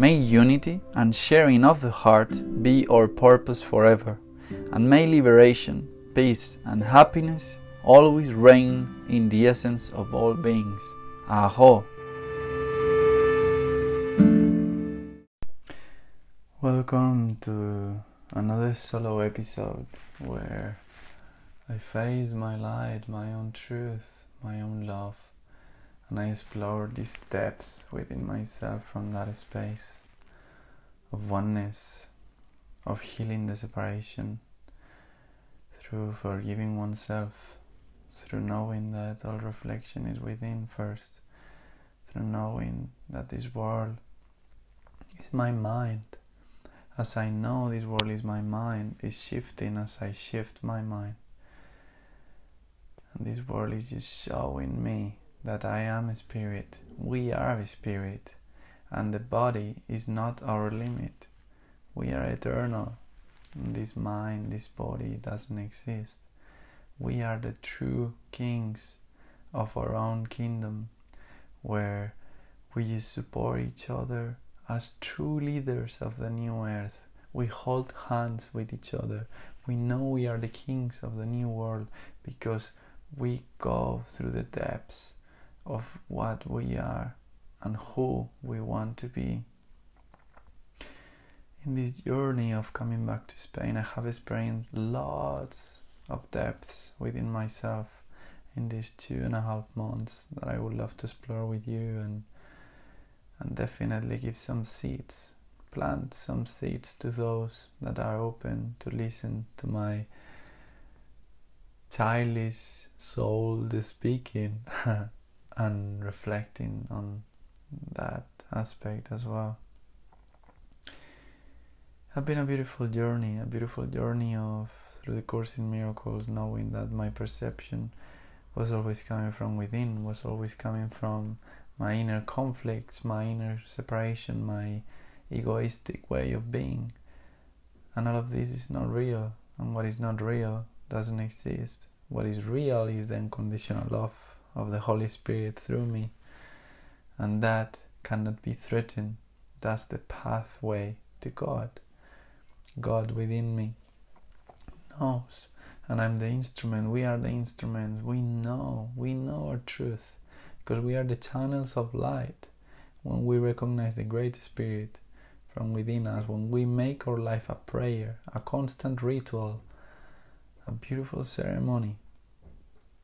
May unity and sharing of the heart be our purpose forever, and may liberation, peace, and happiness always reign in the essence of all beings. Aho! Welcome to another solo episode where I face my light, my own truth, my own love and I explore these depths within myself from that space of oneness, of healing the separation, through forgiving oneself, through knowing that all reflection is within first, through knowing that this world is my mind. As I know this world is my mind, is shifting as I shift my mind. And this world is just showing me that I am a spirit, we are a spirit, and the body is not our limit. We are eternal. This mind, this body doesn't exist. We are the true kings of our own kingdom, where we support each other as true leaders of the new earth. We hold hands with each other. We know we are the kings of the new world because we go through the depths of what we are and who we want to be. In this journey of coming back to Spain, I have experienced lots of depths within myself in these two and a half months that I would love to explore with you and and definitely give some seeds, plant some seeds to those that are open to listen to my childish soul speaking and reflecting on that aspect as well. It's been a beautiful journey, a beautiful journey of through the Course in Miracles, knowing that my perception was always coming from within, was always coming from my inner conflicts, my inner separation, my egoistic way of being. And all of this is not real, and what is not real doesn't exist. What is real is the unconditional love of the Holy Spirit through me, and that cannot be threatened. That's the pathway to God. God within me knows, and I'm the instrument. We are the instruments. We know, we know our truth because we are the channels of light when we recognize the Great Spirit from within us, when we make our life a prayer, a constant ritual, a beautiful ceremony.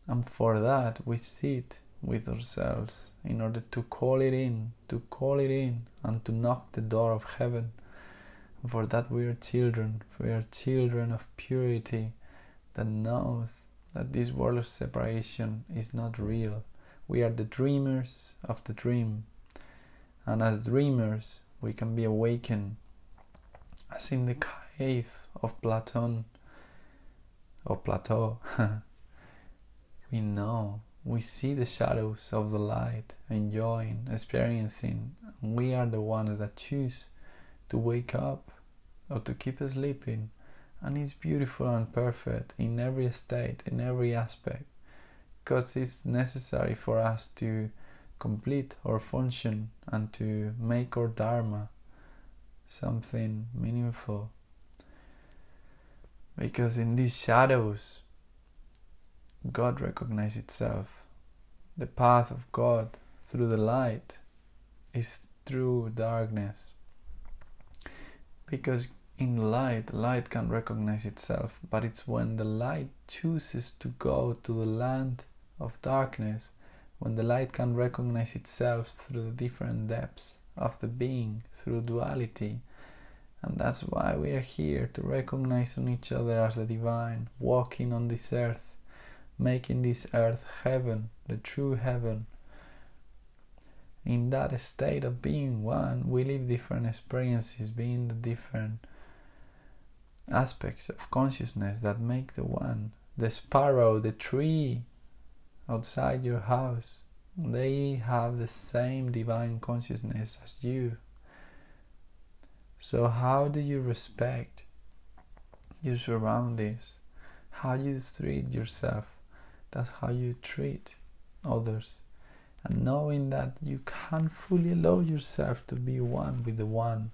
And for that, we sit with ourselves in order to call it in, to call it in, and to knock the door of heaven. For that, we are children, we are children of purity that knows that this world of separation is not real. We are the dreamers of the dream. And as dreamers, we can be awakened, as in the cave of Platon or Plato. we know, we see the shadows of the light, enjoying, experiencing. We are the ones that choose to wake up or to keep sleeping and it's beautiful and perfect in every state, in every aspect, because it's necessary for us to complete our function and to make our Dharma something meaningful. Because in these shadows, God recognizes itself. The path of God through the light is through darkness. Because in light, light can recognize itself, but it's when the light chooses to go to the land of darkness, when the light can recognize itself through the different depths of the being, through duality. And that's why we are here to recognize on each other as the divine, walking on this earth, making this earth heaven, the true heaven. In that state of being one, we live different experiences, being the different aspects of consciousness that make the one. The sparrow, the tree outside your house, they have the same divine consciousness as you. So, how do you respect your surroundings? How do you treat yourself? That's how you treat others. And knowing that you can't fully allow yourself to be one with the one.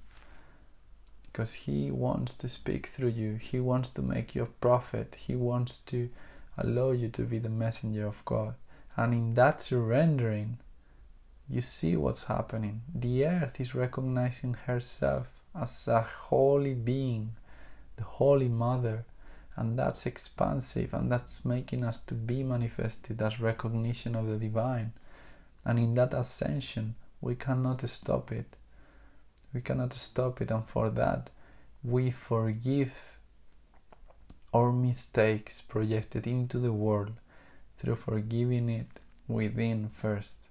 Because he wants to speak through you. He wants to make you a prophet. He wants to allow you to be the messenger of god. And in that surrendering you see what's happening. The earth is recognizing herself as a holy being the holy mother and that's expansive and that's making us to be manifested as recognition of the divine and in that ascension we cannot stop it we cannot stop it, and for that, we forgive our mistakes projected into the world through forgiving it within first.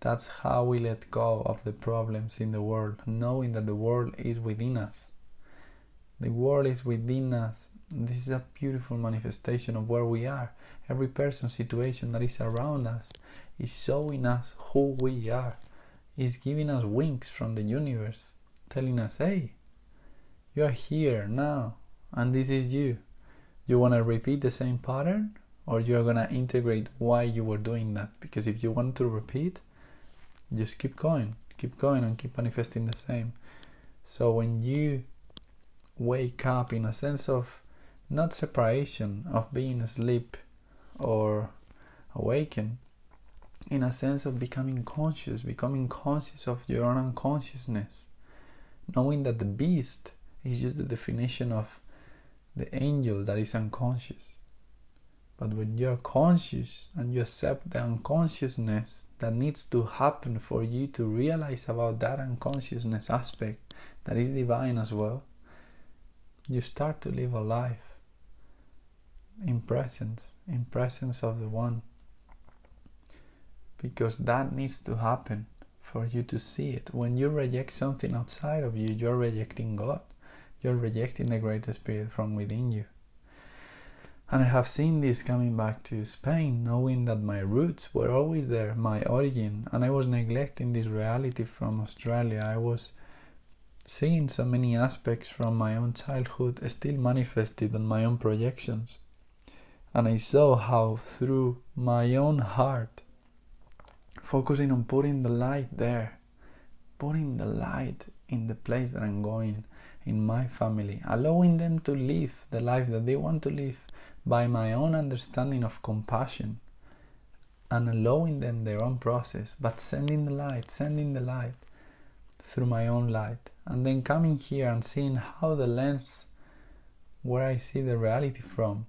That's how we let go of the problems in the world, knowing that the world is within us. The world is within us. This is a beautiful manifestation of where we are. Every person, situation that is around us is showing us who we are is giving us winks from the universe, telling us, hey, you are here now, and this is you. You want to repeat the same pattern, or you're going to integrate why you were doing that? Because if you want to repeat, just keep going, keep going, and keep manifesting the same. So when you wake up in a sense of not separation, of being asleep or awaken, in a sense of becoming conscious, becoming conscious of your own unconsciousness, knowing that the beast is just the definition of the angel that is unconscious. But when you're conscious and you accept the unconsciousness that needs to happen for you to realize about that unconsciousness aspect that is divine as well, you start to live a life in presence, in presence of the one because that needs to happen for you to see it. When you reject something outside of you, you're rejecting God. You're rejecting the Great Spirit from within you. And I have seen this coming back to Spain, knowing that my roots were always there, my origin, and I was neglecting this reality from Australia. I was seeing so many aspects from my own childhood still manifested on my own projections. And I saw how through my own heart focusing on putting the light there, putting the light in the place that I'm going, in my family, allowing them to live the life that they want to live by my own understanding of compassion and allowing them their own process, but sending the light, sending the light through my own light. And then coming here and seeing how the lens where I see the reality from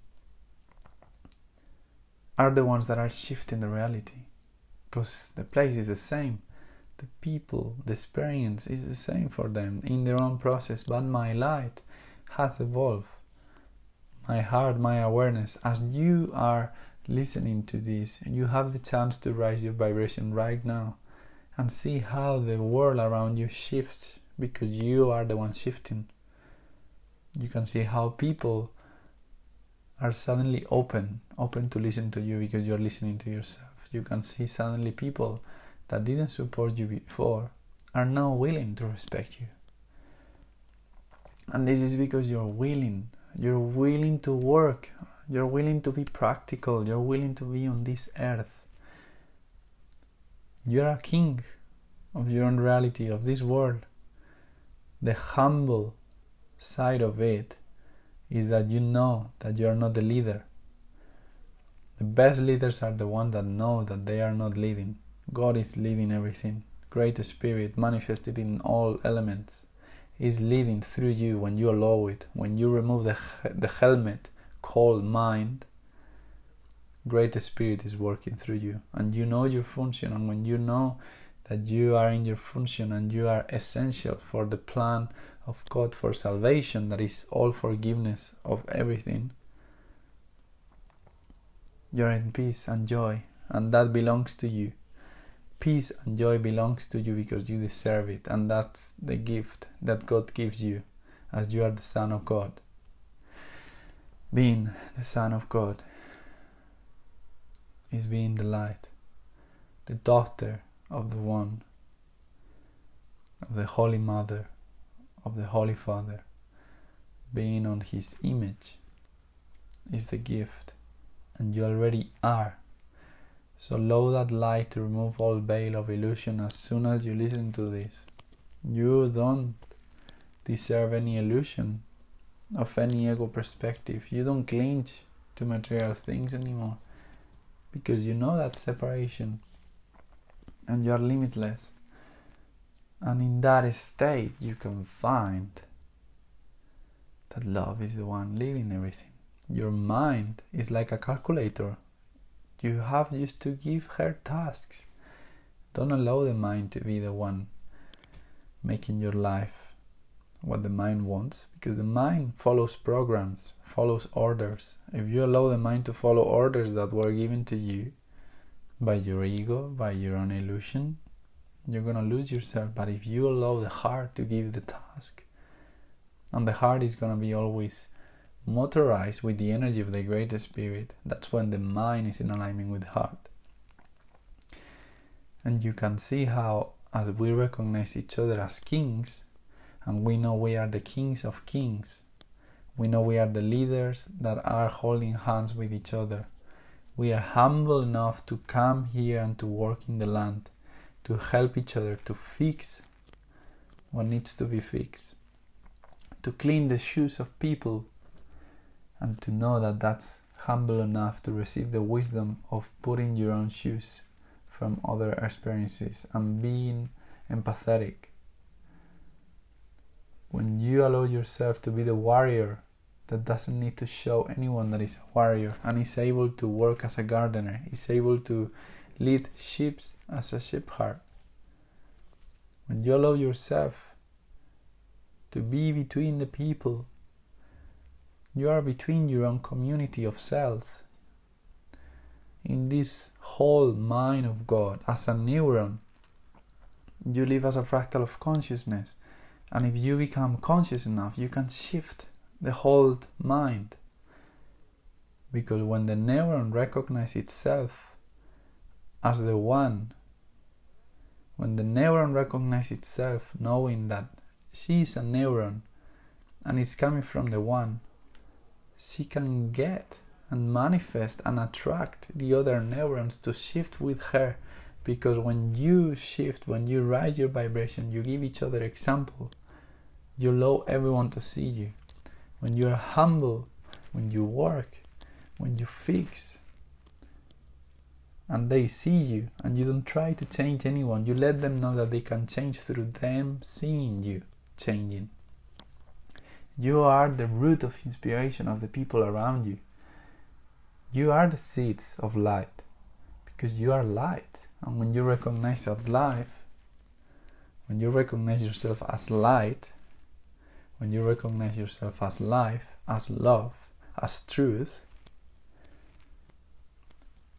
are the ones that are shifting the reality. Because the place is the same. The people the experience is the same for them in their own process. But my light has evolved. My heart my awareness. As you are listening to this you have the chance to raise your vibration right now and see how the world around you shifts because you are the one shifting. You can see how people are suddenly open open to listen to you because you're listening to yourself. You can see suddenly people that didn't support you before are now willing to respect you. And this is because you're willing you're willing to work you're willing to be practical you're willing to be on this earth. You're a king of your own reality of this world. The humble side of it is that you know that you are not the leader. The best leaders are the ones that know that they are not leading. God is leading everything. Great Spirit manifested in all elements is leading through you when you allow it. When you remove the, the helmet called mind, Great Spirit is working through you. And you know your function. And when you know that you are in your function and you are essential for the plan of God for salvation, that is all forgiveness of everything, you're in peace and joy, and that belongs to you. Peace and joy belongs to you because you deserve it, and that's the gift that God gives you as you are the Son of God. Being the Son of God is being the light, the daughter of the One, of the Holy Mother of the Holy Father, being on His image, is the gift, and you already are. So allow that light to remove all veil of illusion as soon as you listen to this. You don't deserve any illusion of any ego perspective. You don't cling to material things anymore because you know that separation and you are limitless. And in that state, you can find that love is the one leading everything. Your mind is like a calculator. You have just to give her tasks. Don't allow the mind to be the one making your life what the mind wants because the mind follows programs, follows orders. If you allow the mind to follow orders that were given to you by your ego, by your own illusion, you're gonna lose yourself. But if you allow the heart to give the task, and the heart is gonna be always motorized with the energy of the greater spirit, that's when the mind is in alignment with the heart. And you can see how, as we recognize each other as kings, and we know we are the kings of kings, we know we are the leaders that are holding hands with each other. We are humble enough to come here and to work in the land to help each other to fix what needs to be fixed, to clean the shoes of people, and to know that that's humble enough to receive the wisdom of putting your own shoes from other experiences and being empathetic. When you allow yourself to be the warrior that doesn't need to show anyone that is a warrior and is able to work as a gardener, is able to lead sheep as a sheep heart. When you allow yourself to be between the people, you are between your own community of cells. In this whole mind of God, as a neuron, you live as a fractal of consciousness. And if you become conscious enough, you can shift the whole mind. Because when the neuron recognizes itself as the one when the neuron recognizes itself, knowing that she is a neuron and it's coming from the one, she can get and manifest and attract the other neurons to shift with her. Because when you shift, when you rise your vibration, you give each other example, you allow everyone to see you. When you are humble, when you work, when you fix, and they see you and you don't try to change anyone you let them know that they can change through them seeing you changing. You are the root of inspiration of the people around you. You are the seeds of light because you are light. And when you recognize that life when you recognize yourself as light when you recognize yourself as life as love as truth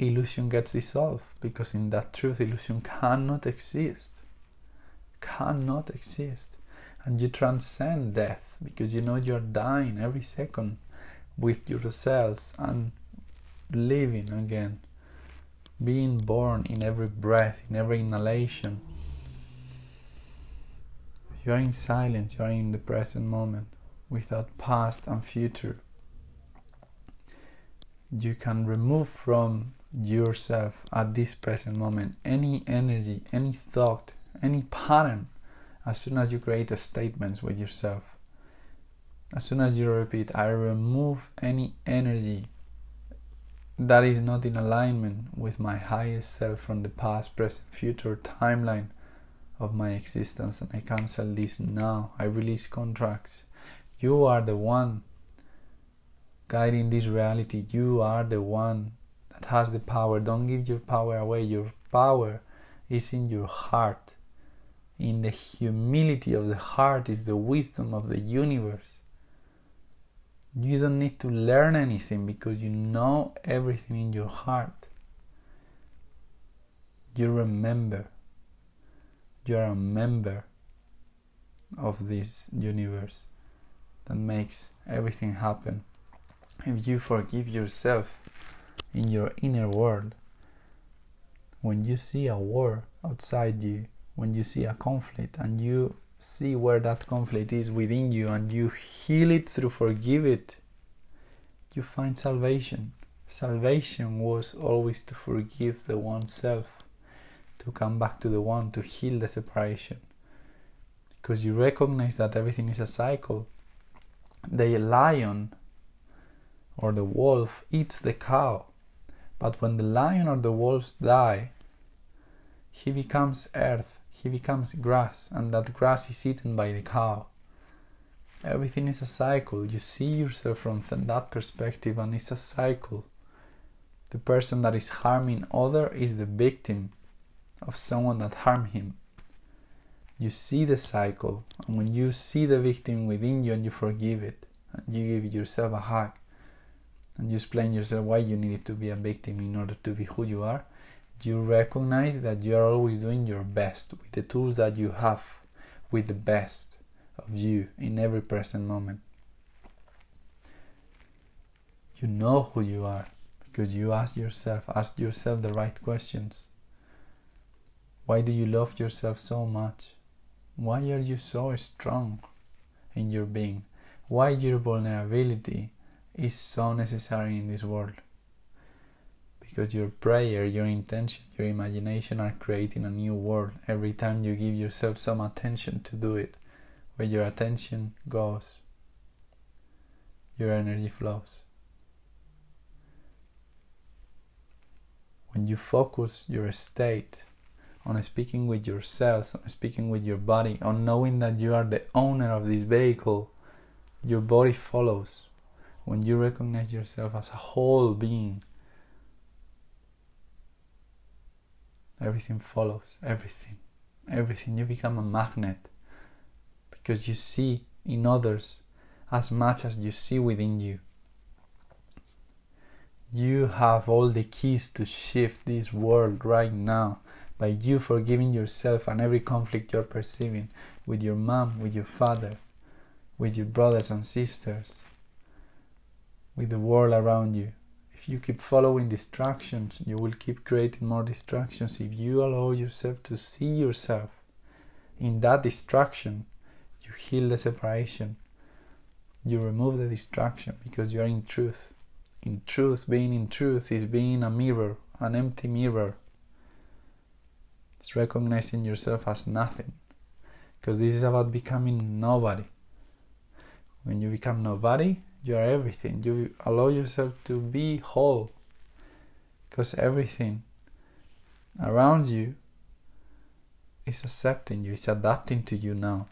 illusion gets dissolved because in that truth illusion cannot exist. Cannot exist. And you transcend death because you know you're dying every second with yourselves and living again being born in every breath in every inhalation you are in silence you are in the present moment without past and future you can remove from yourself at this present moment any energy, any thought, any pattern as soon as you create a statement with yourself. As soon as you repeat, I remove any energy that is not in alignment with my highest self from the past, present, future timeline of my existence, and I cancel this now. I release contracts. You are the one guiding this reality. You are the one that has the power. Don't give your power away. Your power is in your heart. In the humility of the heart is the wisdom of the universe. You don't need to learn anything because you know everything in your heart. You remember. You are a member of this universe that makes everything happen. If you forgive yourself in your inner world. When you see a war outside you, when you see a conflict and you see where that conflict is within you and you heal it through forgive it, you find salvation. Salvation was always to forgive the oneself, to come back to the one, to heal the separation. Because you recognize that everything is a cycle. The lion or the wolf eats the cow but when the lion or the wolves die, he becomes earth, he becomes grass, and that grass is eaten by the cow. Everything is a cycle. You see yourself from that perspective, and it's a cycle. The person that is harming other is the victim of someone that harmed him. You see the cycle, and when you see the victim within you and you forgive it, and you give yourself a hug, and you explain yourself why you needed to be a victim in order to be who you are, you recognize that you are always doing your best with the tools that you have, with the best of you in every present moment. You know who you are because you ask yourself, ask yourself the right questions. Why do you love yourself so much? Why are you so strong in your being? Why your vulnerability is so necessary in this world because your prayer, your intention, your imagination are creating a new world every time you give yourself some attention to do it. Where your attention goes, your energy flows. When you focus your state on speaking with yourselves, on speaking with your body, on knowing that you are the owner of this vehicle, your body follows when you recognize yourself as a whole being, everything follows, everything, everything. You become a magnet because you see in others as much as you see within you. You have all the keys to shift this world right now by you forgiving yourself and every conflict you're perceiving with your mom, with your father, with your brothers and sisters, with the world around you. If you keep following distractions, you will keep creating more distractions. If you allow yourself to see yourself in that distraction, you heal the separation. You remove the distraction because you are in truth. In truth, being in truth is being a mirror, an empty mirror. It's recognizing yourself as nothing. Because this is about becoming nobody. When you become nobody, you are everything you allow yourself to be whole because everything around you is accepting you, is adapting to you now.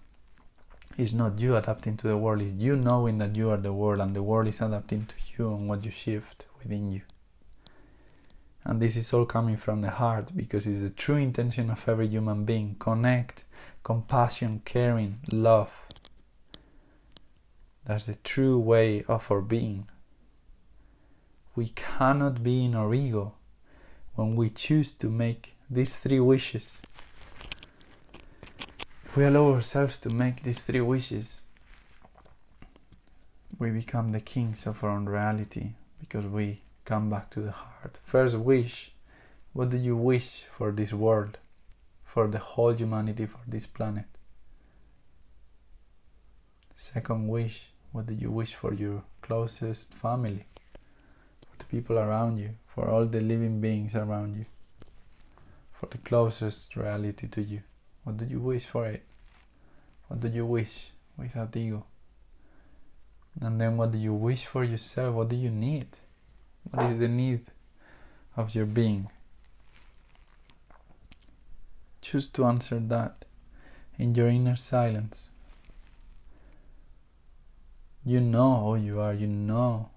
It's not you adapting to the world, it's you knowing that you are the world and the world is adapting to you and what you shift within you. And this is all coming from the heart because it's the true intention of every human being connect, compassion, caring, love. That's the true way of our being. We cannot be in our ego when we choose to make these three wishes. We allow ourselves to make these three wishes, we become the kings of our own reality because we come back to the heart. First wish what do you wish for this world, for the whole humanity, for this planet? Second wish what do you wish for your closest family, for the people around you, for all the living beings around you, for the closest reality to you? What do you wish for it? What do you wish without ego? And then what do you wish for yourself? What do you need? What is the need of your being? Choose to answer that in your inner silence. You know who you are, you know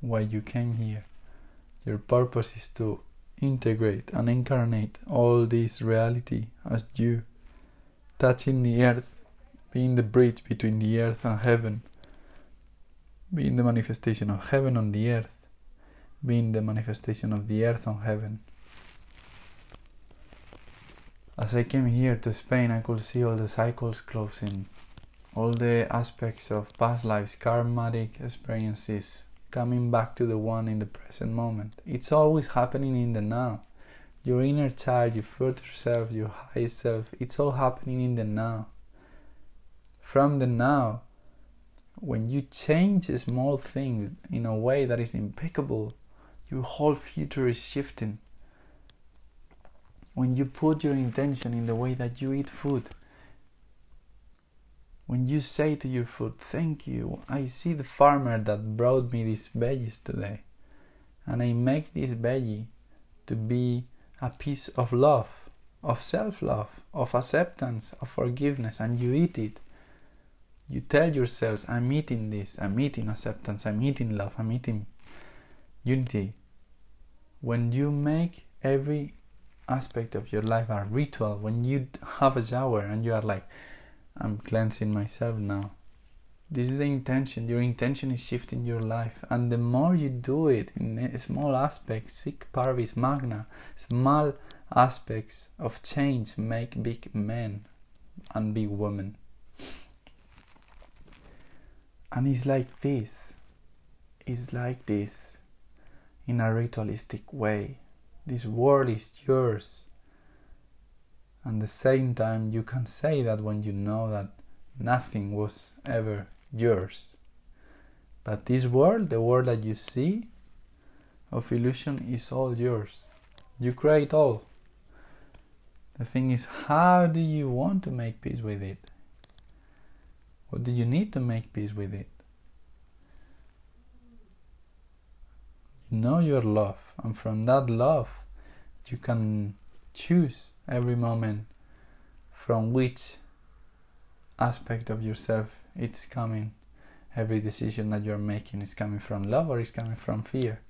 why you came here. Your purpose is to integrate and incarnate all this reality as you, touching the earth, being the bridge between the earth and heaven, being the manifestation of heaven on the earth, being the manifestation of the earth on heaven. As I came here to Spain, I could see all the cycles closing, all the aspects of past lives, karmatic experiences coming back to the one in the present moment. It's always happening in the now. Your inner child, your future self, your highest self, it's all happening in the now. From the now, when you change small things in a way that is impeccable, your whole future is shifting. When you put your intention in the way that you eat food, when you say to your food, Thank you, I see the farmer that brought me these veggies today, and I make this veggie to be a piece of love, of self love, of acceptance, of forgiveness, and you eat it. You tell yourselves, I'm eating this, I'm eating acceptance, I'm eating love, I'm eating unity. When you make every aspect of your life a ritual, when you have a shower and you are like, I'm cleansing myself now. This is the intention. Your intention is shifting your life, and the more you do it in small aspects, sic parvis magna, small aspects of change make big men and big women. And it's like this. It's like this in a ritualistic way. This world is yours. And the same time, you can say that when you know that nothing was ever yours. But this world, the world that you see of illusion, is all yours. You create all. The thing is, how do you want to make peace with it? What do you need to make peace with it? Know your love, and from that love, you can choose every moment from which aspect of yourself it's coming. Every decision that you're making is coming from love or is coming from fear.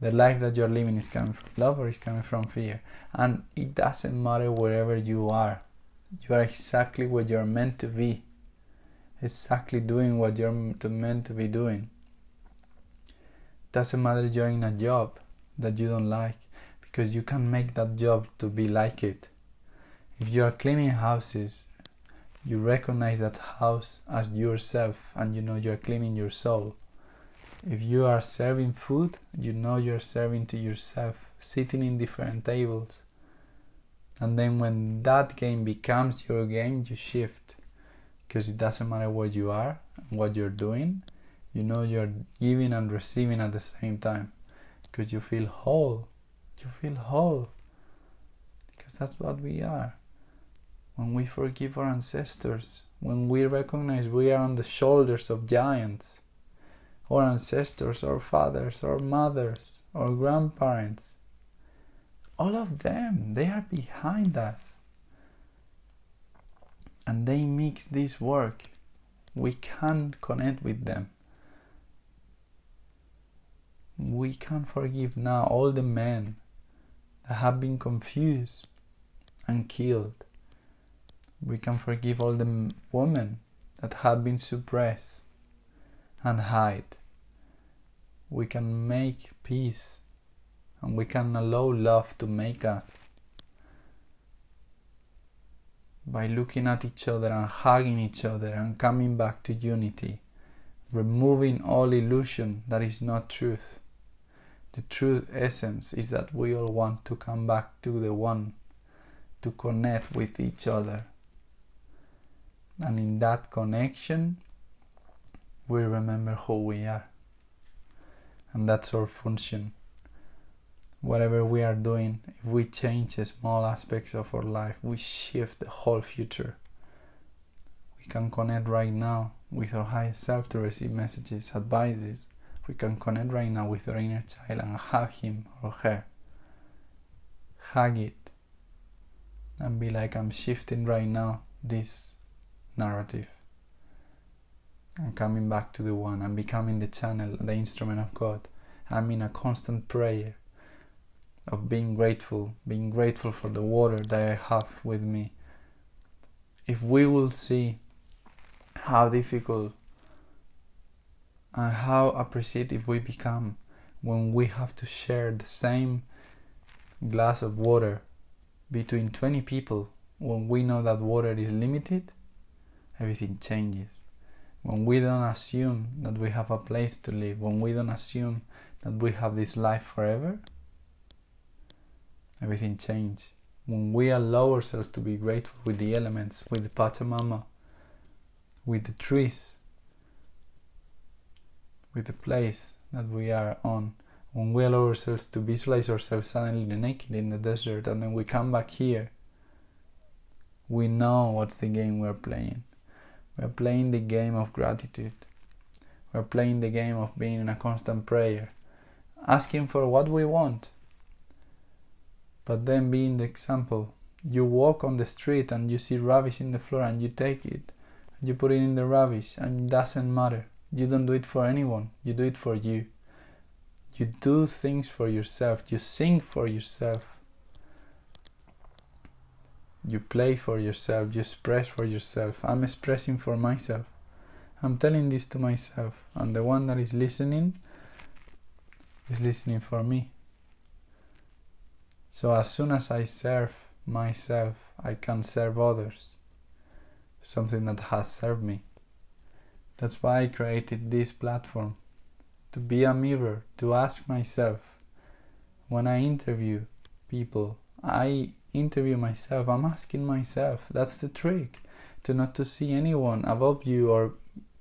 The life that you're living is coming from love or is coming from fear. And it doesn't matter wherever you are. You are exactly what you're meant to be. Exactly doing what you're meant to be doing. Doesn't matter you're in a job that you don't like because you can make that job to be like it. If you are cleaning houses, you recognize that house as yourself and you know you're cleaning your soul. If you are serving food, you know you're serving to yourself, sitting in different tables. And then when that game becomes your game, you shift because it doesn't matter where you are and what you're doing, you know you're giving and receiving at the same time because you feel whole you feel whole because that's what we are when we forgive our ancestors when we recognize we are on the shoulders of giants our ancestors our fathers our mothers our grandparents all of them, they are behind us. And they make this work. We can connect with them. We can forgive now all the men that have been confused and killed. We can forgive all the women that have been suppressed and hide. We can make peace and we can allow love to make us by looking at each other and hugging each other and coming back to unity, removing all illusion that is not truth. The true essence is that we all want to come back to the one, to connect with each other. And in that connection, we remember who we are. And that's our function. Whatever we are doing, if we change the small aspects of our life, we shift the whole future. We can connect right now with our highest self to receive messages, advices. We can connect right now with our inner child and hug him or her. Hug it and be like, I'm shifting right now this narrative and coming back to the one and becoming the channel, the instrument of God. I'm in a constant prayer of being grateful, being grateful for the water that I have with me. If we will see how difficult and how appreciative we become when we have to share the same glass of water between 20 people when we know that water is limited, everything changes. When we don't assume that we have a place to live, when we don't assume that we have this life forever, everything changes. When we allow ourselves to be grateful with the elements, with the Pachamama, with the trees, with the place that we are on, when we allow ourselves to visualize ourselves suddenly naked in the desert and then we come back here, we know what's the game we're playing. We're playing the game of gratitude. We're playing the game of being in a constant prayer, asking for what we want, but then being the example. You walk on the street and you see rubbish in the floor and you take it, And you put it in the rubbish, and it doesn't matter. You don't do it for anyone, you do it for you. You do things for yourself, you sing for yourself. You play for yourself, you express for yourself. I'm expressing for myself. I'm telling this to myself, and the one that is listening is listening for me. So as soon as I serve myself, I can serve others. Something that has served me. That's why I created this platform to be a mirror, to ask myself when I interview people, I interview myself, I'm asking myself. That's the trick to not to see anyone above you or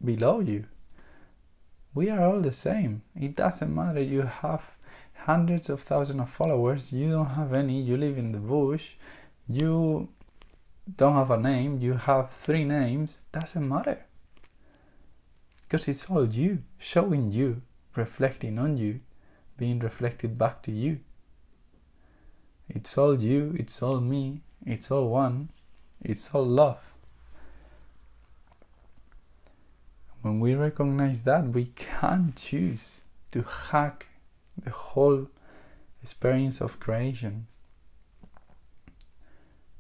below you. We are all the same. It doesn't matter you have hundreds of thousands of followers, you don't have any, you live in the bush, you don't have a name, you have three names, doesn't matter. Because it's all you, showing you, reflecting on you, being reflected back to you. It's all you, it's all me, it's all one, it's all love. When we recognize that, we can choose to hack the whole experience of creation.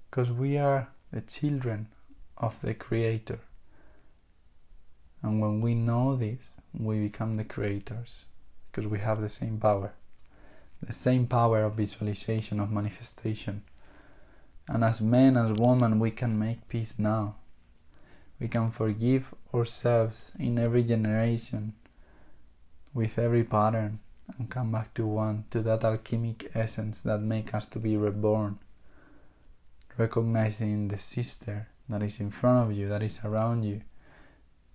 Because we are the children of the Creator. And when we know this, we become the creators because we have the same power. The same power of visualization, of manifestation. And as men, as women, we can make peace now. We can forgive ourselves in every generation with every pattern and come back to one, to that alchemic essence that makes us to be reborn. Recognizing the sister that is in front of you, that is around you,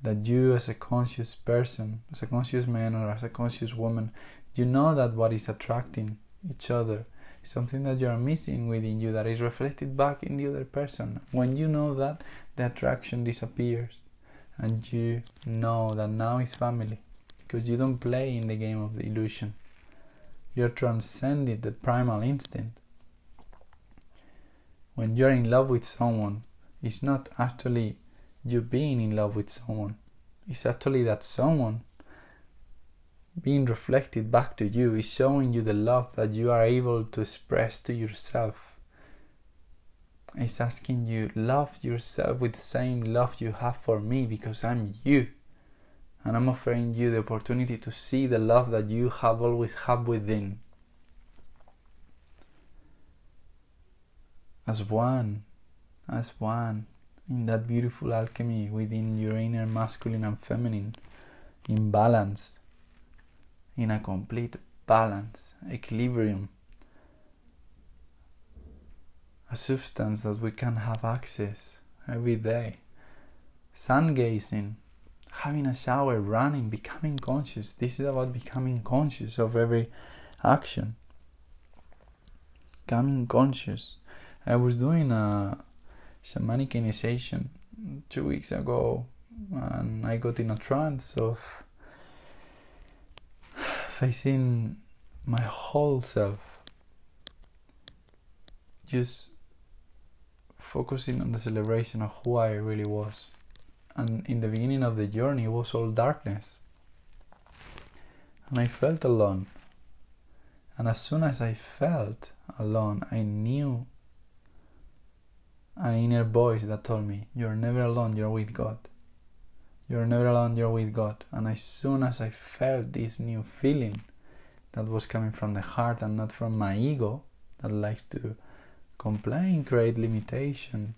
that you as a conscious person, as a conscious man or as a conscious woman, you know that what is attracting each other is something that you are missing within you that is reflected back in the other person. When you know that, the attraction disappears and you know that now is family because you don't play in the game of the illusion. You're transcending the primal instinct. when you're in love with someone, it's not actually you being in love with someone, it's actually that someone being reflected back to you is showing you the love that you are able to express to yourself. It's asking you, love yourself with the same love you have for me because I'm you. And I'm offering you the opportunity to see the love that you have always had within. As one, as one, in that beautiful alchemy within your inner masculine and feminine, in balance in a complete balance, equilibrium, a substance that we can have access every day. Sun gazing, having a shower, running, becoming conscious. This is about becoming conscious of every action. Becoming conscious. I was doing a shamanic initiation two weeks ago and I got in a trance of facing my whole self, just focusing on the celebration of who I really was. And in the beginning of the journey, it was all darkness. And I felt alone. And as soon as I felt alone, I knew an inner voice that told me, You're never alone, you're with God. You're never alone, you're with God. And as soon as I felt this new feeling that was coming from the heart and not from my ego that likes to complain, create limitation,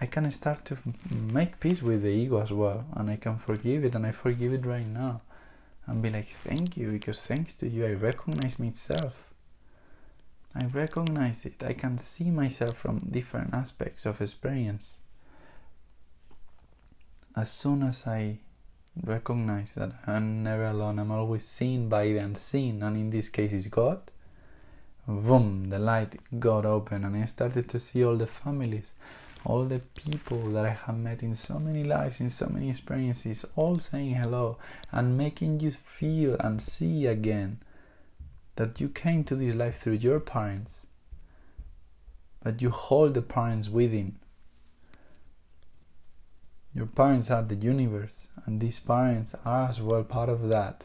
I can start to make peace with the ego as well. And I can forgive it, and I forgive it right now. And be like, thank you, because thanks to you, I recognize myself. I recognize it. I can see myself from different aspects of experience as soon as I recognize that I'm never alone, I'm always seen by the unseen, and in this case is God, boom, the light got open, and I started to see all the families, all the people that I have met in so many lives, in so many experiences, all saying hello and making you feel and see again that you came to this life through your parents, but you hold the parents within your parents are the universe, and these parents are as well part of that.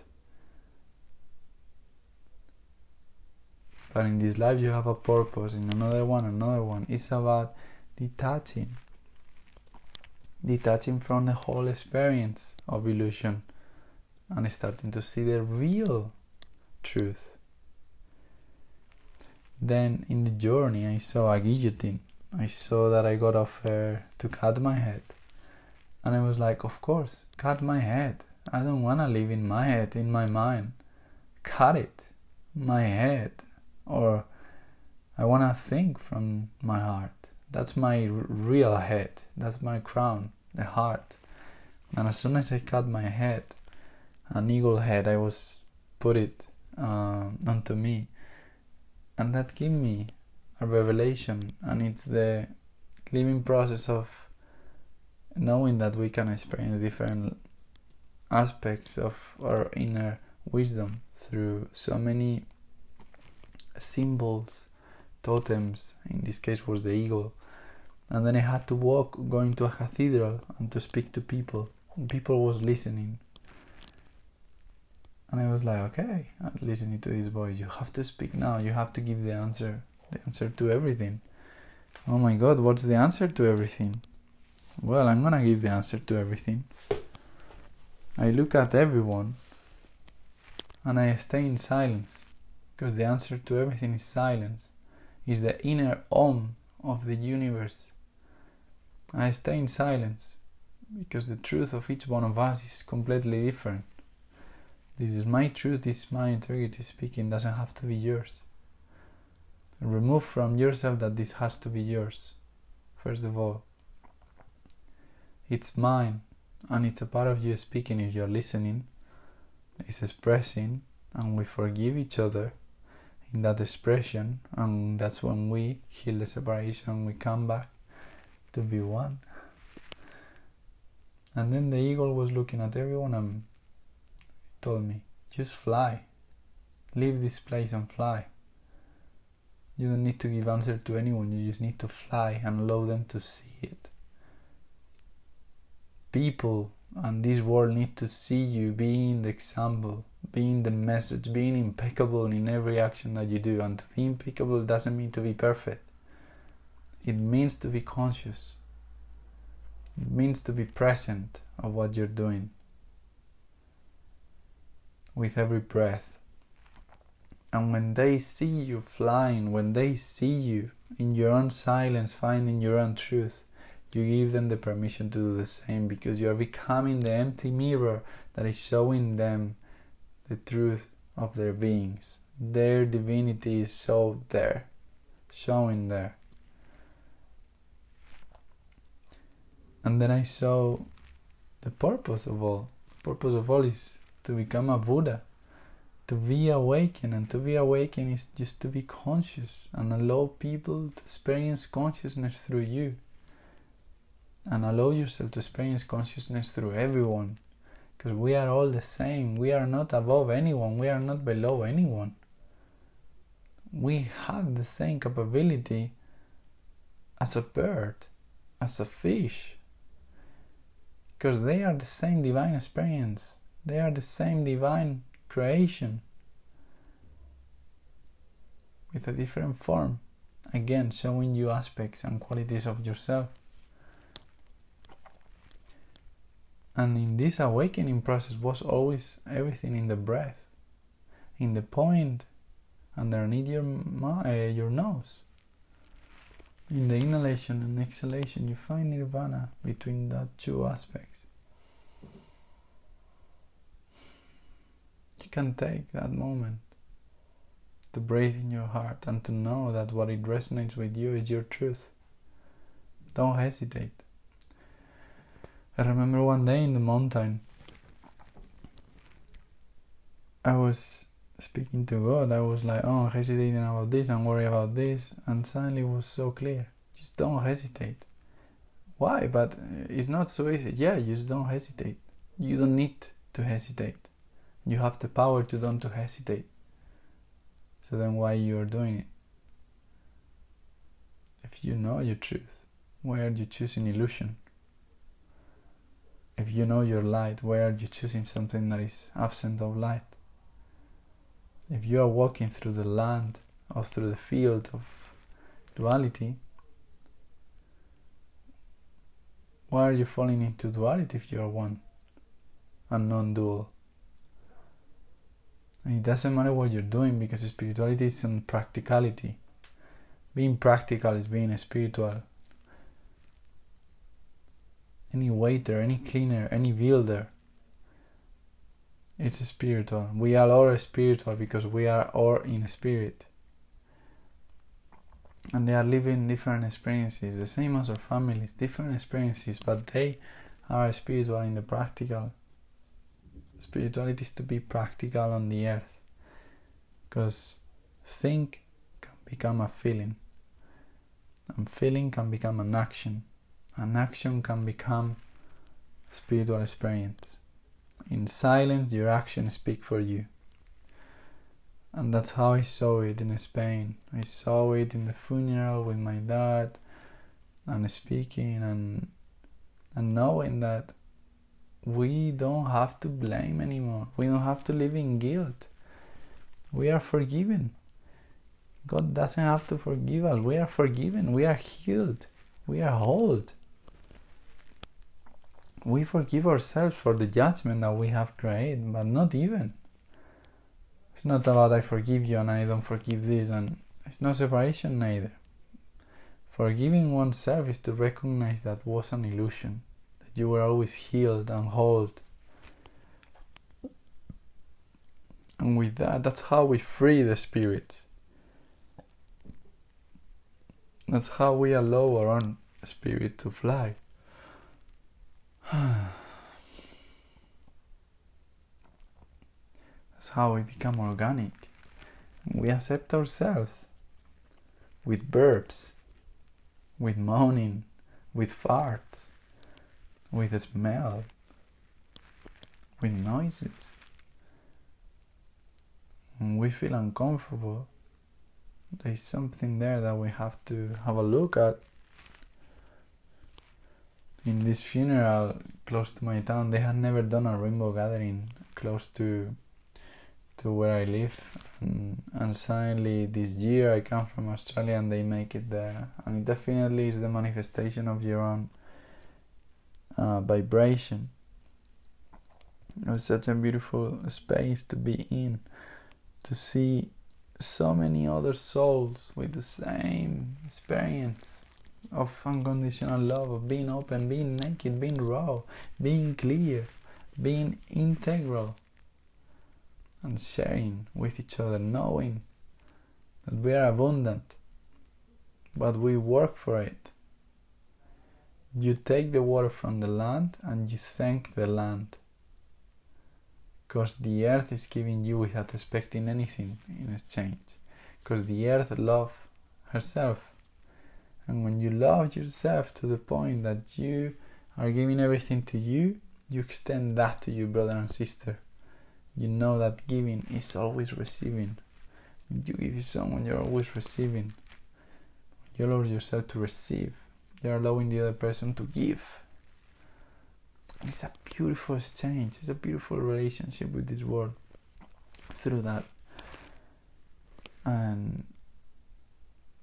But in this life, you have a purpose, in another one, another one. It's about detaching, detaching from the whole experience of illusion and starting to see the real truth. Then in the journey, I saw a guillotine. I saw that I got offered to cut my head. And I was like, of course, cut my head. I don't want to live in my head, in my mind. Cut it, my head. Or I want to think from my heart. That's my real head. That's my crown, the heart. And as soon as I cut my head, an eagle head, I was put it uh, onto me. And that gave me a revelation. And it's the living process of knowing that we can experience different aspects of our inner wisdom through so many symbols, totems, in this case was the eagle. And then I had to walk going to a cathedral and to speak to people. People was listening. And I was like, okay, I'm listening to this voice. You have to speak now. You have to give the answer, the answer to everything. Oh my God, what's the answer to everything? Well, I'm gonna give the answer to everything. I look at everyone and I stay in silence because the answer to everything is silence, is the inner om of the universe. I stay in silence because the truth of each one of us is completely different. This is my truth, this is my integrity speaking, doesn't have to be yours. Remove from yourself that this has to be yours, first of all. It's mine, and it's a part of you speaking if you're listening. It's expressing, and we forgive each other in that expression, and that's when we heal the separation. We come back to be one. And then the eagle was looking at everyone and told me, just fly. Leave this place and fly. You don't need to give answer to anyone, you just need to fly and allow them to see it. People and this world need to see you being the example, being the message, being impeccable in every action that you do. And to be impeccable doesn't mean to be perfect, it means to be conscious, it means to be present of what you're doing with every breath. And when they see you flying, when they see you in your own silence, finding your own truth, you give them the permission to do the same because you are becoming the empty mirror that is showing them the truth of their beings. Their divinity is so there, showing there. And then I saw the purpose of all. The purpose of all is to become a Buddha, to be awakened, and to be awakened is just to be conscious and allow people to experience consciousness through you and allow yourself to experience consciousness through everyone because we are all the same. We are not above anyone. We are not below anyone. We have the same capability as a bird as a fish because they are the same divine experience they are the same divine creation with a different form again showing you aspects and qualities of yourself And in this awakening process was always everything in the breath, in the point underneath your, uh, your nose. In the inhalation and exhalation, you find nirvana between that two aspects. You can take that moment to breathe in your heart and to know that what it resonates with you is your truth. Don't hesitate. I remember one day in the mountain, I was speaking to God. I was like, oh, hesitating about this and worry about this, and suddenly it was so clear. Just don't hesitate. Why? But uh, it's not so easy. Yeah, you just don't hesitate. You don't need to hesitate. You have the power to don't to hesitate. So then why you're doing it? If you know your truth, why are you choosing illusion? if you know your light, why are you choosing something that is absent of light? If you are walking through the land or through the field of duality, why are you falling into duality if you are one and non dual? And it doesn't matter what you're doing because spirituality is in practicality. Being practical is being spiritual any waiter, any cleaner, any builder. It's spiritual. We are all spiritual because we are all in spirit. And they are living different experiences, the same as our families, different experiences, but they are spiritual in the practical. Spirituality is to be practical on the earth. Because think can become a feeling, and feeling can become an action an action can become spiritual experience. In silence, your actions speak for you. And that's how I saw it in Spain. I saw it in the funeral with my dad and speaking and and knowing that we don't have to blame anymore. We don't have to live in guilt. We are forgiven. God doesn't have to forgive us. We are forgiven. We are healed. We are whole we forgive ourselves for the judgment that we have created, but not even. It's not about I forgive you and I don't forgive this, and it's no separation neither. Forgiving oneself is to recognize that was an illusion, you were always healed and whole. And with that, that's how we free the spirit. That's how we allow our own spirit to fly. That's how we become organic. We accept ourselves with burps, with moaning, with farts, with the smell, with noises. We feel uncomfortable, There's something there that we have to have a look at. In this funeral close to my town, they had never done a rainbow gathering close to to where I live. And, and suddenly this year I come from Australia and they make it there. And it definitely is the manifestation of your own uh, vibration. It was such a beautiful space to be in, to see so many other souls with the same experience of unconditional love, of being open, being naked, being raw, being clear, being integral and sharing with each other, knowing that we are abundant, but we work for it. You take the water from the land and you thank the land. Because the earth is giving you without expecting anything in exchange. Because the earth loves herself. And when you love yourself to the point that you are giving everything to you, you extend that to your brother and sister you know that giving is always receiving. When you give someone, you're always receiving. You allow yourself to receive. You're allowing the other person to give. It's a beautiful exchange. It's a beautiful relationship with this world through that. And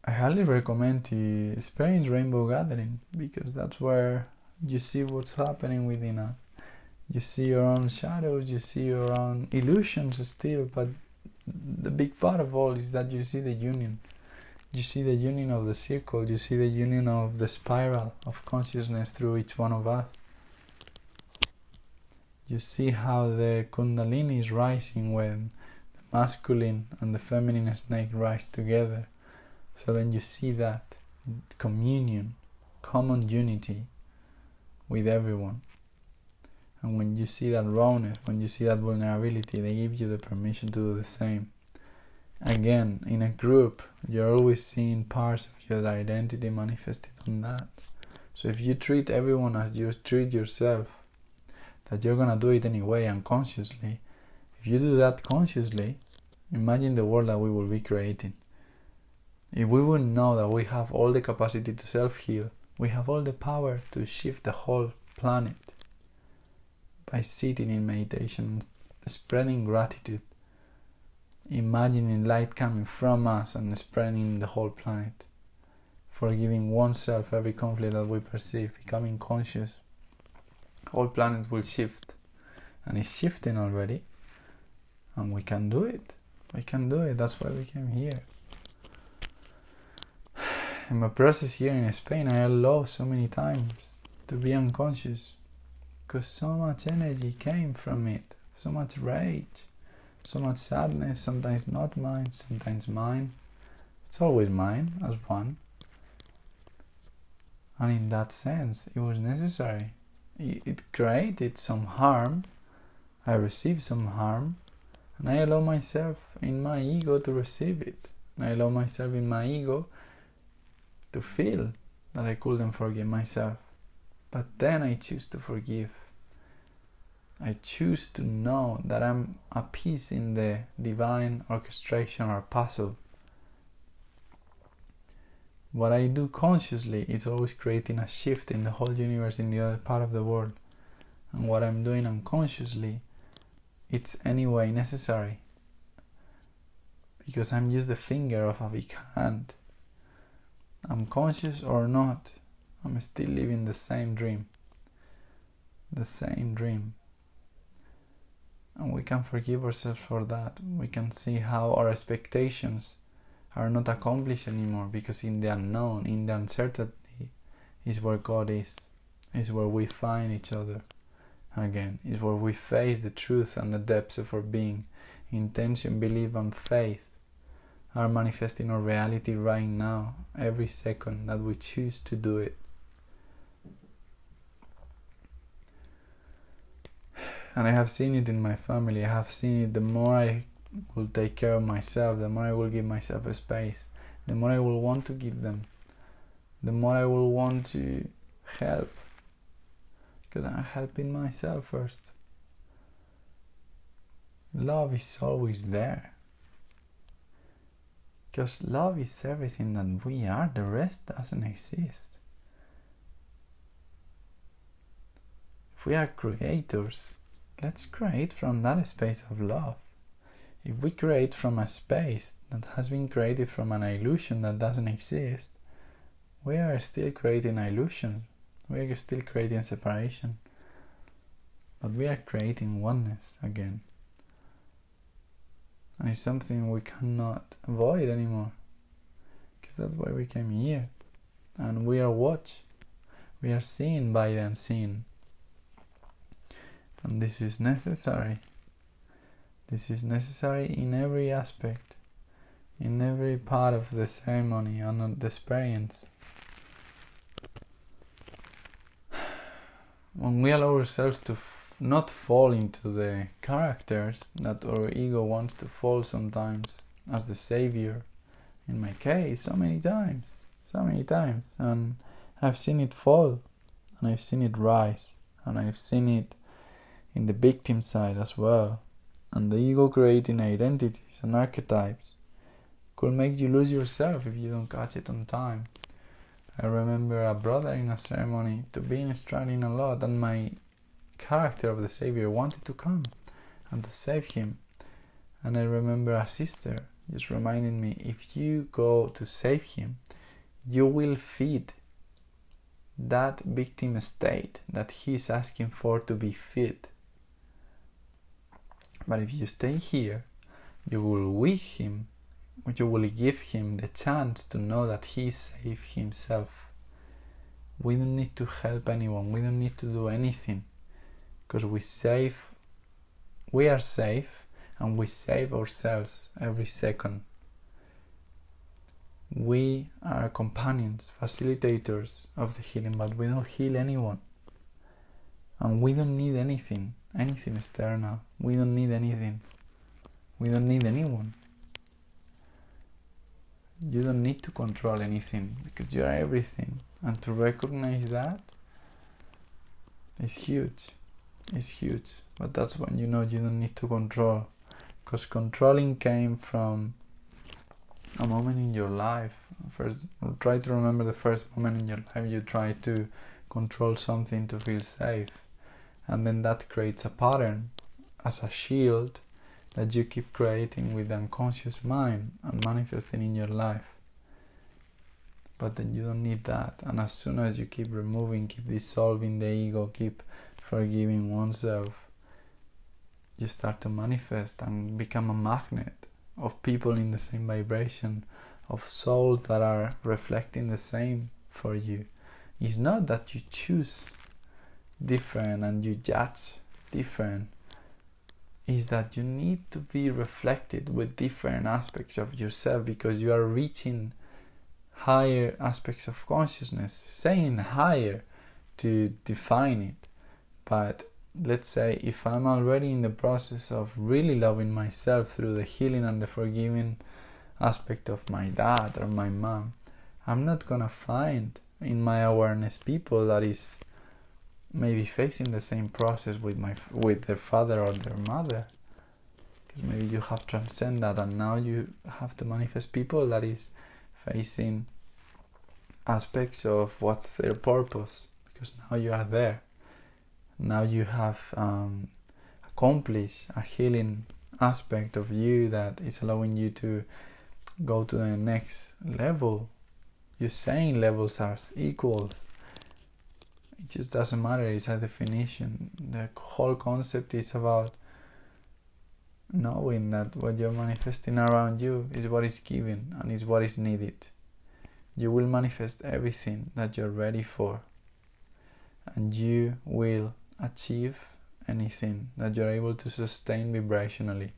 I highly recommend to experience Rainbow Gathering because that's where you see what's happening within us you see your own shadows, you see your own illusions still, but the big part of all is that you see the union. You see the union of the circle, you see the union of the spiral of consciousness through each one of us. You see how the Kundalini is rising when the masculine and the feminine snake rise together. So then you see that communion, common unity with everyone. And when you see that rawness, when you see that vulnerability, they give you the permission to do the same. Again, in a group, you're always seeing parts of your identity manifested on that. So if you treat everyone as you treat yourself, that you're gonna do it anyway unconsciously, if you do that consciously, imagine the world that we will be creating. If we would know that we have all the capacity to self heal, we have all the power to shift the whole planet by sitting in meditation, spreading gratitude, imagining light coming from us and spreading the whole planet, forgiving oneself every conflict that we perceive, becoming conscious, whole planet will shift, and it's shifting already, and we can do it. We can do it. That's why we came here. In my process here in Spain, I lost so many times to be unconscious because so much energy came from it, so much rage, so much sadness, sometimes not mine, sometimes mine. It's always mine as one. And in that sense, it was necessary. It created some harm. I received some harm, and I allow myself in my ego to receive it. And I allow myself in my ego to feel that I couldn't forgive myself. But then I choose to forgive. I choose to know that I'm a piece in the divine orchestration or puzzle. What I do consciously is always creating a shift in the whole universe in the other part of the world. And what I'm doing unconsciously, it's anyway necessary. Because I'm just the finger of a big hand. I'm conscious or not, I'm still living the same dream. The same dream and we can forgive ourselves for that. We can see how our expectations are not accomplished anymore because in the unknown, in the uncertainty, is where God is, is where we find each other again, is where we face the truth and the depths of our being. Intention, belief, and faith are manifesting our reality right now, every second that we choose to do it. And I have seen it in my family. I have seen it. The more I will take care of myself, the more I will give myself a space, the more I will want to give them, the more I will want to help, because I'm helping myself first. Love is always there. Because love is everything that we are, the rest doesn't exist. If we are creators, let's create from that space of love. If we create from a space that has been created from an illusion that doesn't exist, we are still creating illusion. We are still creating separation. But we are creating oneness again. And it's something we cannot avoid anymore. Because that's why we came here. And we are watched. We are seen by the unseen. And this is necessary. This is necessary in every aspect, in every part of the ceremony and the experience. When we allow ourselves to not fall into the characters that our ego wants to fall sometimes as the savior, in my case, so many times, so many times, and I've seen it fall, and I've seen it rise, and I've seen it in the victim side as well. And the ego creating identities and archetypes could make you lose yourself if you don't catch it on time. I remember a brother in a ceremony to be struggling a lot, and my character of the Savior wanted to come and to save him. And I remember a sister just reminding me if you go to save him, you will feed that victim state that he is asking for to be fed. But if you stay here, you will with him, you will give him the chance to know that he saved himself. We don't need to help anyone, we don't need to do anything because we save, we are safe and we save ourselves every second. We are companions, facilitators of the healing, but we don't heal anyone. And we don't need anything anything external. We don't need anything. We don't need anyone. You don't need to control anything because you are everything. And to recognize that is huge. It's huge. But that's when you know you don't need to control. Because controlling came from a moment in your life. First, try to remember the first moment in your life you try to control something to feel safe and then that creates a pattern as a shield that you keep creating with the unconscious mind and manifesting in your life. But then you don't need that, and as soon as you keep removing, keep dissolving the ego, keep forgiving oneself, you start to manifest and become a magnet of people in the same vibration, of souls that are reflecting the same for you. It's not that you choose different and you judge different is that you need to be reflected with different aspects of yourself because you are reaching higher aspects of consciousness. Saying higher to define it. But let's say if i'm already in the process of really loving myself through the healing and the forgiving aspect of my dad or my mom i'm not gonna find in my awareness people that is maybe facing the same process with my with their father or their mother. Because maybe you have transcended that and now you have to manifest people that is facing aspects of what's their purpose. Because now you are there. Now you have um, accomplished a healing aspect of you that is allowing you to go to the next level. You're saying levels are equals it just doesn't matter. It's a definition. The whole concept is about knowing that what you're manifesting around you is what is given and is what is needed. You will manifest everything that you're ready for and you will achieve anything that you're able to sustain vibrationally.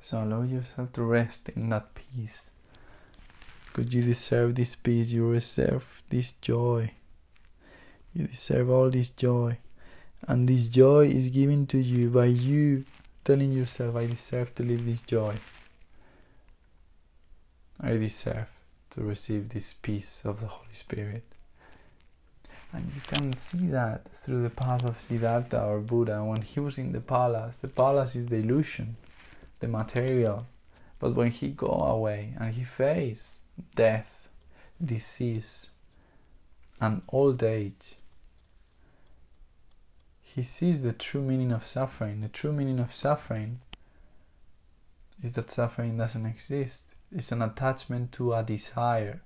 So allow yourself to rest in that peace because you deserve this peace, you deserve this joy. You deserve all this joy. And this joy is given to you by you telling yourself, I deserve to live this joy. I deserve to receive this peace of the Holy Spirit. And you can see that through the path of Siddhartha or Buddha when he was in the palace. The palace is the illusion, the material, But when he go away and he face death, disease, and old age, he sees the true meaning of suffering. The true meaning of suffering is that suffering doesn't exist. It's an attachment to a desire.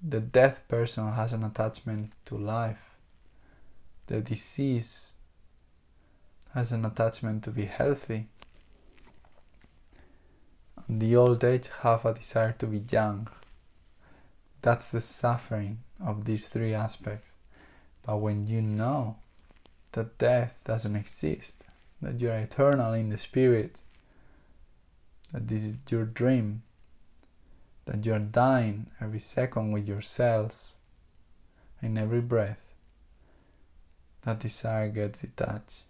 The death person has an attachment to life. The disease has an attachment to be healthy. The old age have a desire to be young. That's the suffering of these three aspects. But when you know that death doesn't exist, that you are eternal in the spirit, that this is your dream, that you are dying every second with your cells, in every breath, that desire gets detached.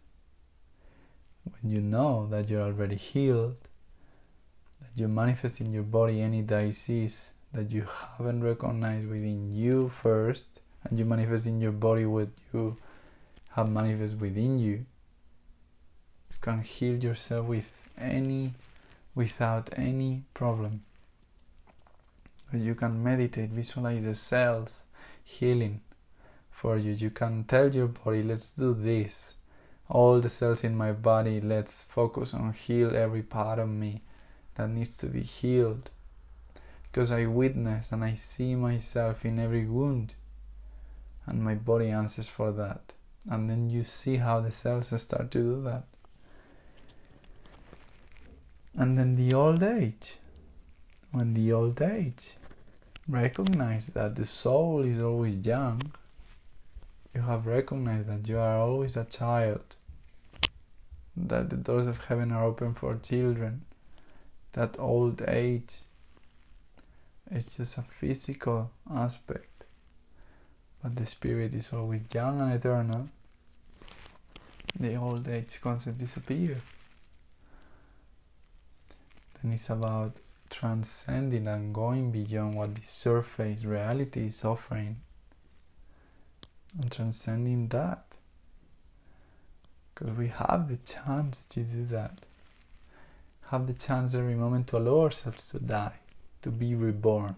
When you know that you're already healed, you manifest in your body any disease that you haven't recognized within you first, and you manifest in your body what you have manifest within you, you can heal yourself with any without any problem. You can meditate, visualize the cells healing for you. You can tell your body, let's do this. All the cells in my body, let's focus on heal every part of me that needs to be healed. Because I witness and I see myself in every wound, and my body answers for that. And then you see how the cells start to do that. And then the old age. When the old age recognize that the soul is always young, you have recognized that you are always a child, that the doors of heaven are open for children, that old age is just a physical aspect, but the spirit is always young and eternal. The old age concept disappears. Then it's about transcending and going beyond what the surface reality is offering and transcending that because we have the chance to do that have the chance every moment to allow ourselves to die to be reborn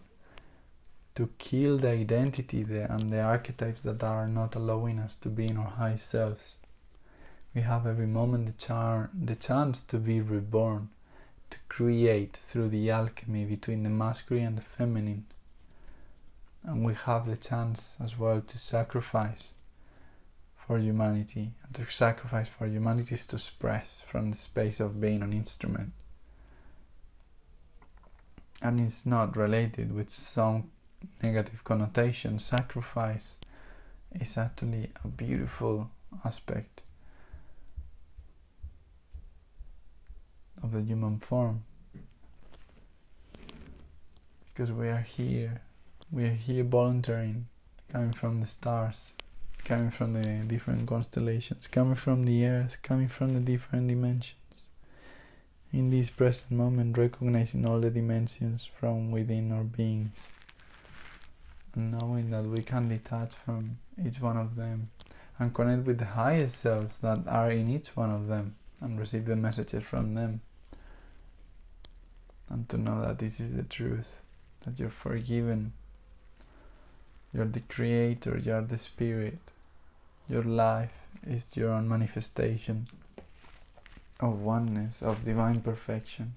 to kill the identity and the archetypes that are not allowing us to be in our high selves we have every moment the, char- the chance to be reborn to create through the alchemy between the masculine and the feminine. And we have the chance as well to sacrifice for humanity. And to sacrifice for humanity is to express from the space of being an instrument. And it's not related with some negative connotation. Sacrifice is actually a beautiful aspect of the human form. Because we are here, we are here volunteering, coming from the stars, coming from the different constellations, coming from the earth, coming from the different dimensions. In this present moment, recognizing all the dimensions from within our beings, knowing that we can detach from each one of them and connect with the highest selves that are in each one of them and receive the messages from them. And to know that this is the truth, that you're forgiven, you're the creator, you're the spirit, your life is your own manifestation of oneness, of divine perfection.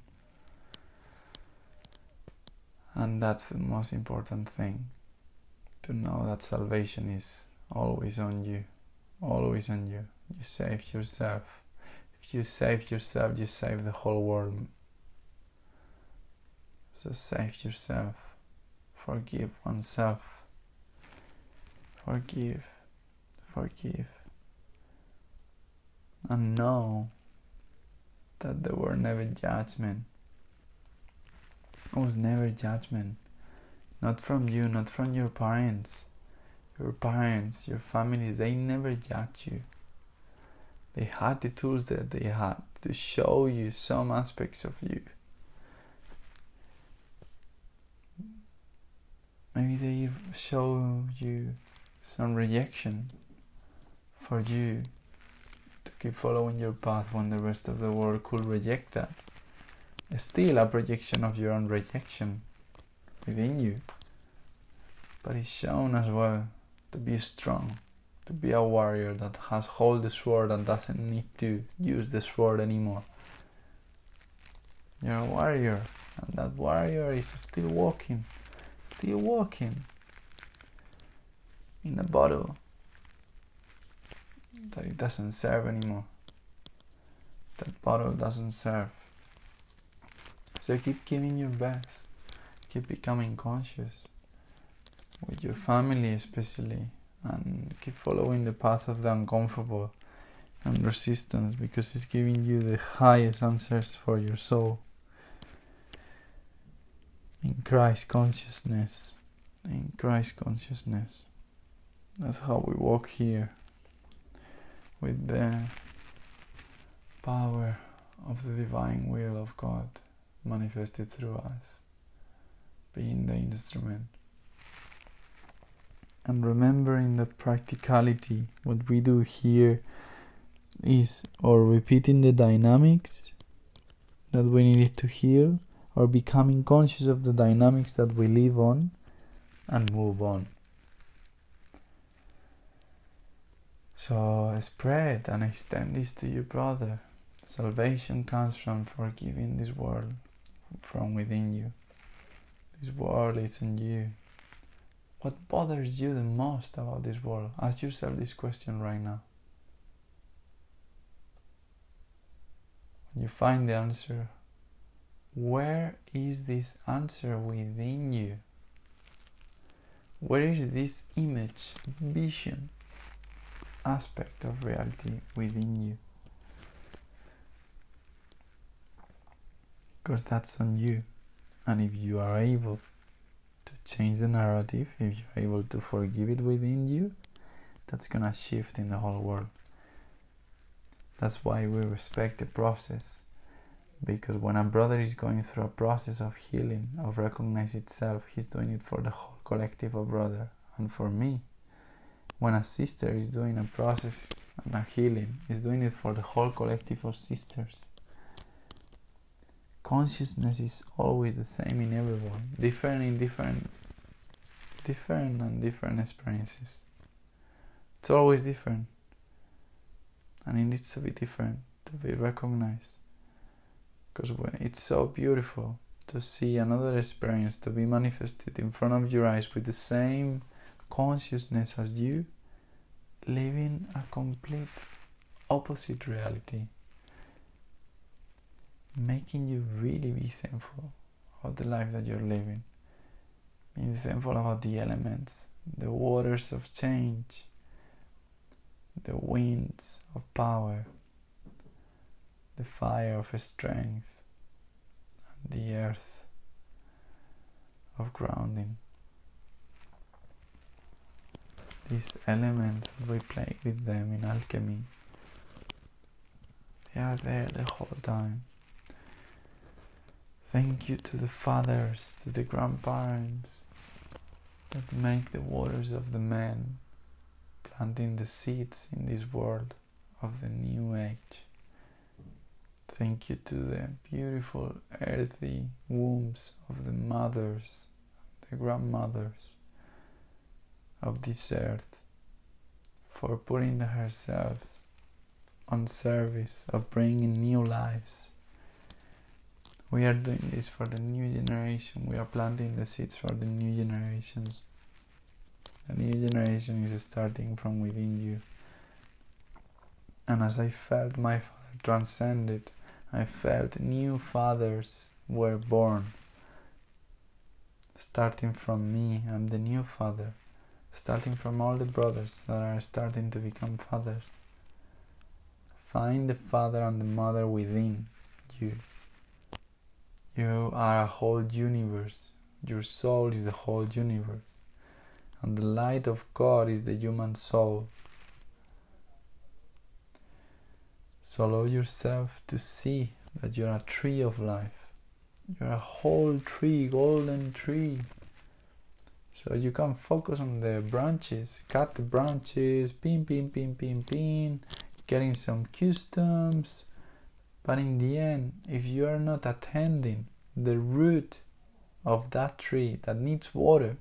And that's the most important thing to know that salvation is always on you, always on you. You save yourself. If you save yourself, you save the whole world. So save yourself, forgive oneself, forgive, forgive, and know that there were never judgment. It was never judgment, not from you, not from your parents. Your parents, your family, they never judge you. They had the tools that they had to show you some aspects of you maybe they show you some rejection for you to keep following your path when the rest of the world could reject that. still a projection of your own rejection within you, but it's shown as well to be strong, to be a warrior that has hold the sword and doesn't need to use the sword anymore. You're a warrior, and that warrior is still walking, still walking in a bottle that it doesn't serve anymore. That bottle doesn't serve. So keep giving your best. Keep becoming conscious with your family, especially, and keep following the path of the uncomfortable and resistance because it's giving you the highest answers for your soul. In Christ consciousness, in Christ consciousness. That's how we walk here with the power of the divine will of God manifested through us, being the instrument. And remembering that practicality, what we do here is or repeating the dynamics that we needed to heal, or becoming conscious of the dynamics that we live on and move on. So spread and extend this to your brother. Salvation comes from forgiving this world from within you. This world is in you. What bothers you the most about this world? Ask yourself this question right now. When you find the answer, where is this answer within you? Where is this image, vision, aspect of reality within you? because that's on you. And if you are able to change the narrative, if you're able to forgive it within you, that's gonna shift in the whole world. That's why we respect the process. Because when a brother is going through a process of healing, of recognize itself, he's doing it for the whole collective of brother. And for me, when a sister is doing a process and a healing, is doing it for the whole collective of sisters consciousness is always the same in everyone, different in different, different and different experiences. It's always different, and it needs to be different to be recognized. Because it's so beautiful to see another experience to be manifested in front of your eyes with the same consciousness as you, living a complete opposite reality making you really be thankful about the life that you're living. Being thankful about the elements, the waters of change, the winds of power, the fire of strength, and the earth of grounding. These elements, we play with them in alchemy, they are there the whole time. Thank you to the fathers, to the grandparents that make the waters of the men, planting the seeds in this world of the new age. Thank you to the beautiful earthy wombs of the mothers, the grandmothers of this earth for putting herself on service of bringing new lives we are doing this for the new generation. We are planting the seeds for the new generations. The new generation is starting from within you. And as I felt my father transcended, I felt new fathers were born. Starting from me, I'm the new father. Starting from all the brothers that are starting to become fathers. Find the father and the mother within you. You are a whole universe. Your soul is the whole universe. And the light of God is the human soul. So allow yourself to see that you're a tree of life. You're a whole tree, golden tree. So you can focus on the branches, cut the branches, pin, pin, pin, pin, pin, getting some customs, But in the end, if you are not attending the root of that tree that needs water,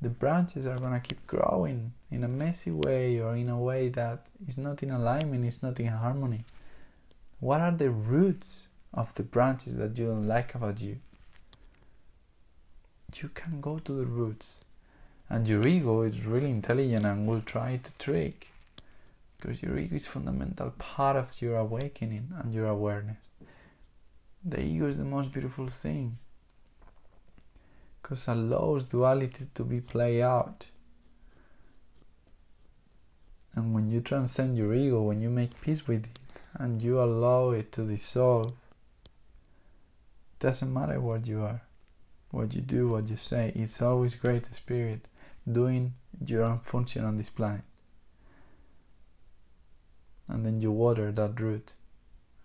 the branches are going to keep growing in a messy way or in a way that is not in alignment, it's not in harmony. What are the roots of the branches that you don't like about you? You can go to the roots. And your ego is really intelligent and will try to trick. Because your ego is a fundamental part of your awakening and your awareness. The ego is the most beautiful thing because allows duality to be played out. And when you transcend your ego, when you make peace with it, and you allow it to dissolve, it doesn't matter what you are, what you do, what you say, it's always great spirit doing your own function on this planet. And then you water that root,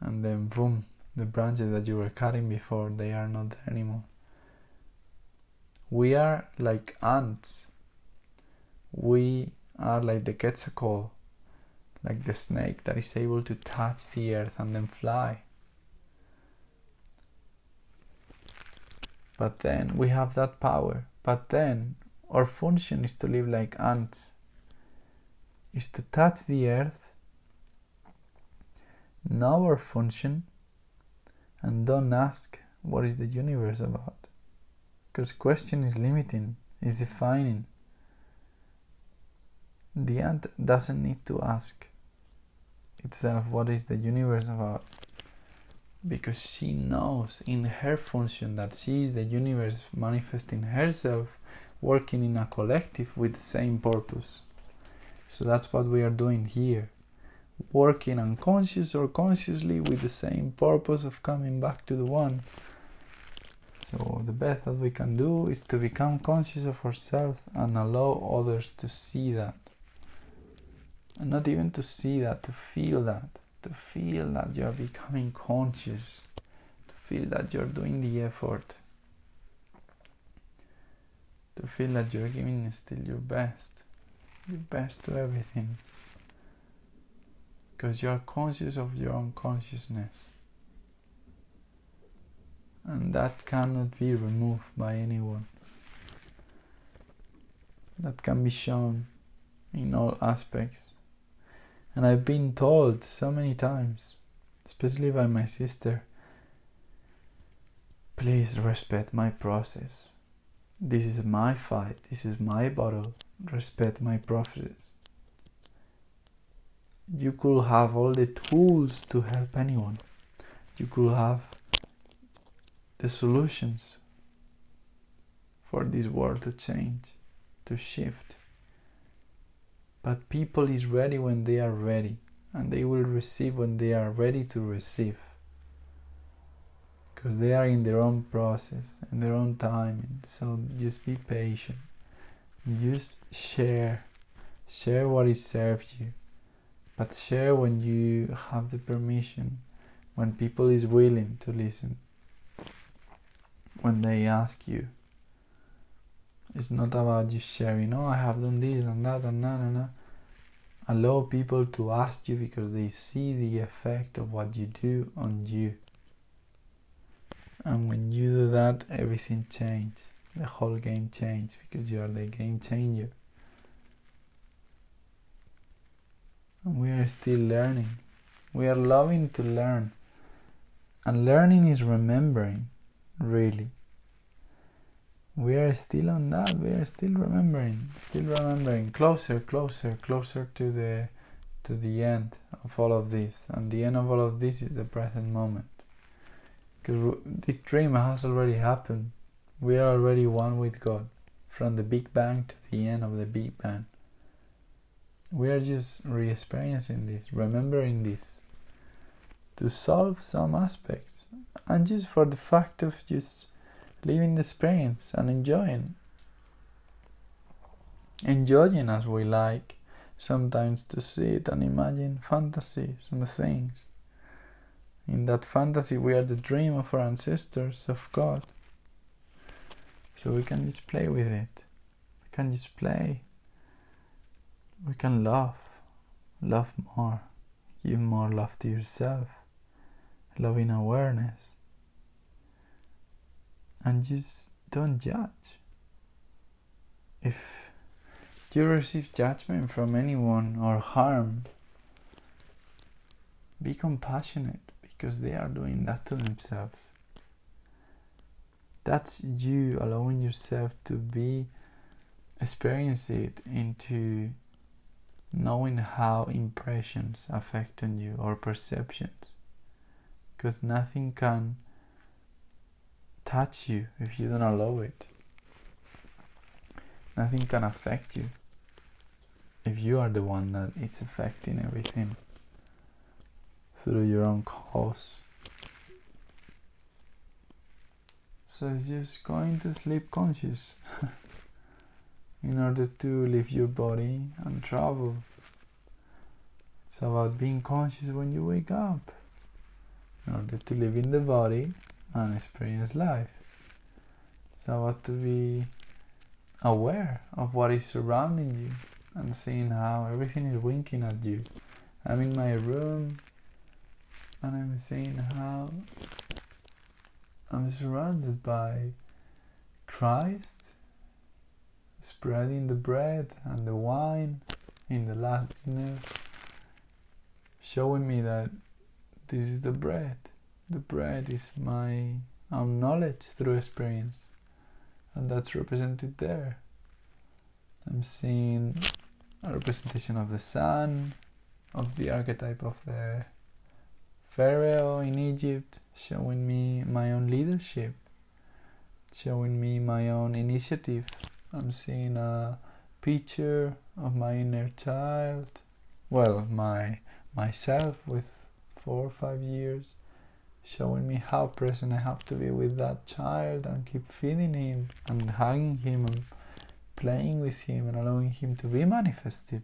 and then boom, the branches that you were cutting before, they are not there anymore. We are like ants. We are like the quetzalcoatl, like the snake that is able to touch the earth and then fly. But then we have that power. But then our function is to live like ants, is to touch the earth, know our function, and don't ask what is the universe about. Because question is limiting, is defining. The ant doesn't need to ask itself what is the universe about because she knows in her function that she is the universe manifesting herself working in a collective with the same purpose. So that's what we are doing here. Working unconscious or consciously with the same purpose of coming back to the one. So the best that we can do is to become conscious of ourselves and allow others to see that. And not even to see that to feel that to feel that you're becoming conscious to feel that you're doing the effort to feel that you're giving still your best your best to everything. Because you're conscious of your own consciousness. And that cannot be removed by anyone. That can be shown in all aspects and I've been told so many times especially by my sister please respect my process. This is my fight. This is my battle. Respect my process. You could have all the tools to help anyone. You could have the solutions for this world to change to shift but people is ready when they are ready and they will receive when they are ready to receive. Because they are in their own process and their own timing. So just be patient. Just share. Share what is served you. But share when you have the permission when people is willing to listen when they ask you it's not about you sharing oh i have done this and that and that and that. Allow people to ask you because they see the effect of what you do on you. And when you do that everything changes. The whole game changes because you are the game changer. And we are still learning. We are loving to learn. And learning is remembering really we are still on that. We are still remembering still remembering. Closer closer closer to the to the end of all of this. And the end of all of this is the present moment. Because this dream has already happened. We are already one with god. From the big bang to the end of the big bang. We are just re-experiencing this remembering this. To solve some aspects. And just for the fact of just living the experience and enjoying. Enjoying as we like sometimes to sit and imagine fantasies and things. In that fantasy we are the dream of our ancestors of god. So we can just play with it. We can just play. We can love. Love more. Give more love to yourself. Loving awareness. And just don't judge. If you receive judgment from anyone or harm, be compassionate because they are doing that to themselves. That's you allowing yourself to be experience it into knowing how impressions affect on you or perceptions because nothing can touch you if you don't allow it. Nothing can affect you if you are the one that is affecting everything through your own cause. So it's just going to sleep conscious in order to leave your body and travel. It's about being conscious when you wake up. In order to live in the body and experience life. It's about to be aware of what is surrounding you and seeing how everything is winking at you. I'm in my room and I'm seeing how I'm surrounded by Christ spreading the bread and the wine in the last dinner, showing me that this is the bread. The bread is my own knowledge through experience, and that's represented there. I'm seeing a representation of the sun, of the archetype of the Pharaoh in Egypt, showing me my own leadership, showing me my own initiative I'm seeing a picture of my inner child. Well, my myself with four or five years, showing me how present I have to be with that child and keep feeding him and hugging him and playing with him and allowing him to be manifested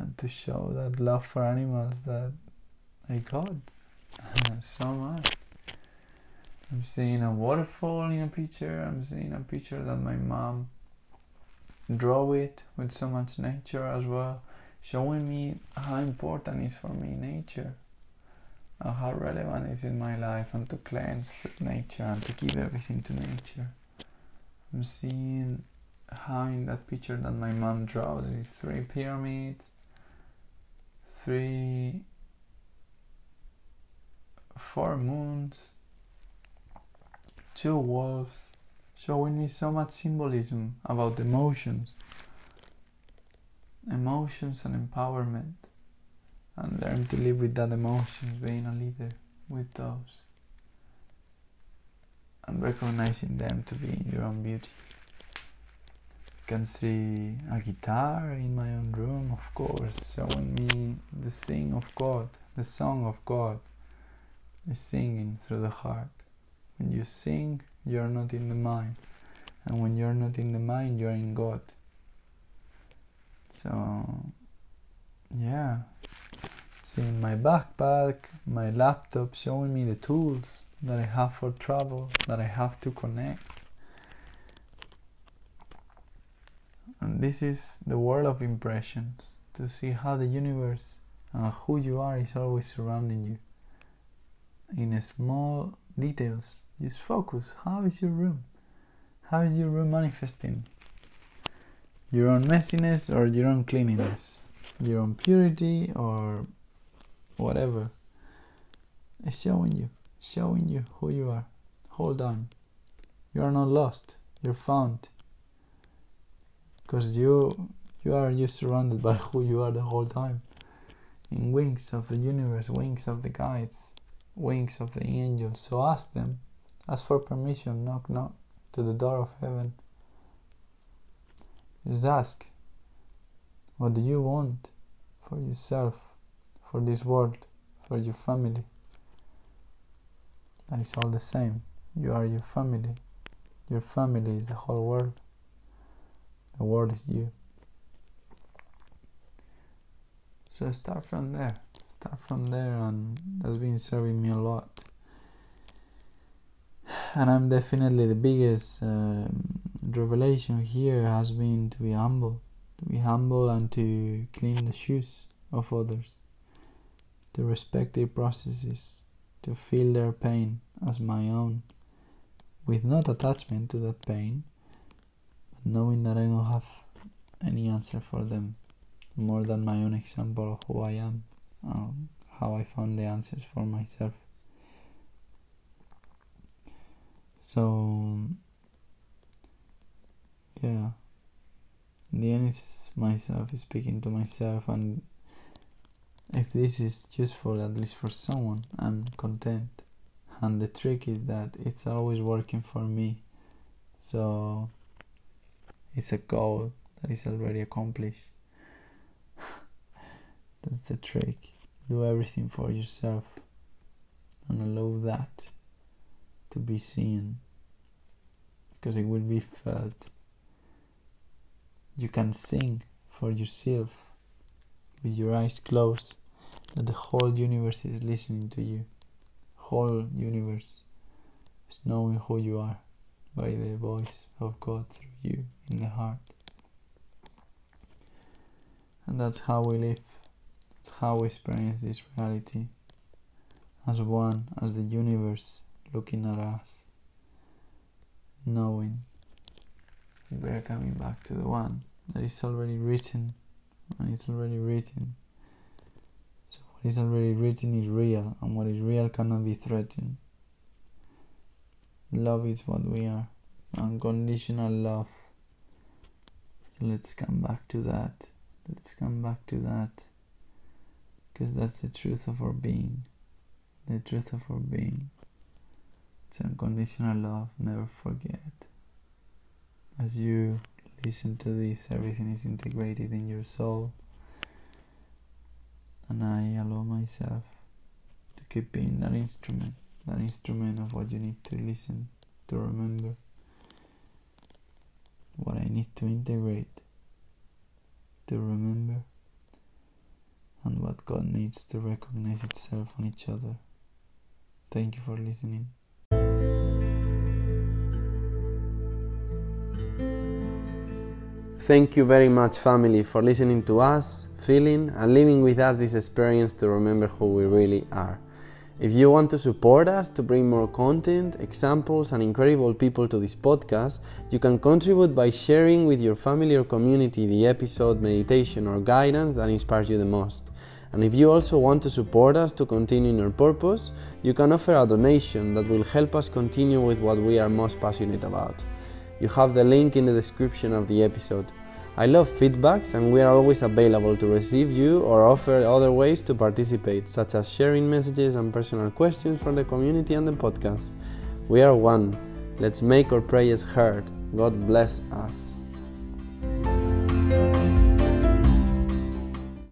and to show that love for animals that I got so much. I'm seeing a waterfall in a picture. I'm seeing a picture that my mom drew it with so much nature as well, showing me how important it is for me nature, how relevant it is in my life, and to cleanse nature and to give everything to nature. I'm seeing how in that picture that my mom drew there is three pyramids, three, four moons two wolves, showing me so much symbolism about emotions, emotions and empowerment, and uh, learn to live with that emotions, being a leader with those, and recognizing them to be in your own beauty. Can see a guitar in my own room, of course, showing me the sing of God, the song of God is singing through the heart. When you sing, you're not in the mind. And when you're not in the mind, you're in God. So, yeah. Seeing my backpack, my laptop showing me the tools that I have for travel, that I have to connect. And this is the world of impressions to see how the universe and who you are is always surrounding you in small details just focus. How is your room? How is your room manifesting? Your own messiness or your own cleanliness? Your own purity or whatever? It's showing you, showing you who you are. Hold on. You are not lost. You're found. Because you you are just surrounded by who you are the whole time. In wings of the universe, wings of the guides, wings of the angels. So ask them Ask for permission, knock, knock to the door of heaven. Just ask, what do you want for yourself, for this world, for your family? That is all the same. You are your family. Your family is the whole world. The world is you. So start from there. Start from there, and that's been serving me a lot and I'm definitely the biggest uh, revelation here has been to be humble, to be humble and to clean the shoes of others, to respect their processes, to feel their pain as my own, with not attachment to that pain, but knowing that I don't have any answer for them more than my own example of who I am, and how I found the answers for myself. So, yeah, the end, it's myself speaking to myself, and if this is useful, at least for someone, I'm content. And the trick is that it's always working for me, so it's a goal that is already accomplished. That's the trick. Do everything for yourself and allow that to be seen because it will be felt. You can sing for yourself with your eyes closed that the whole universe is listening to you. Whole universe is knowing who you are by the voice of God through you in the heart. And that's how we live. That's how we experience this reality as one, as the universe looking at us, knowing we are coming back to the one that is already written, and it's already written. So, what is already written is real, and what is real cannot be threatened. Love is what we are, unconditional love. So, let's come back to that. Let's come back to that. Because that's the truth of our being. The truth of our being. It's unconditional love, never forget. As you listen to this, everything is integrated in your soul. And I allow myself to keep being that instrument, that instrument of what you need to listen, to remember, what I need to integrate, to remember, and what God needs to recognize itself on each other. Thank you for listening. Thank you very much, family, for listening to us, feeling, and living with us this experience to remember who we really are. If you want to support us to bring more content, examples, and incredible people to this podcast, you can contribute by sharing with your family or community the episode, meditation, or guidance that inspires you the most. And if you also want to support us to continue in our purpose, you can offer a donation that will help us continue with what we are most passionate about. You have the link in the description of the episode. I love feedbacks and we are always available to receive you or offer other ways to participate, such as sharing messages and personal questions from the community and the podcast. We are one. Let's make our prayers heard. God bless us.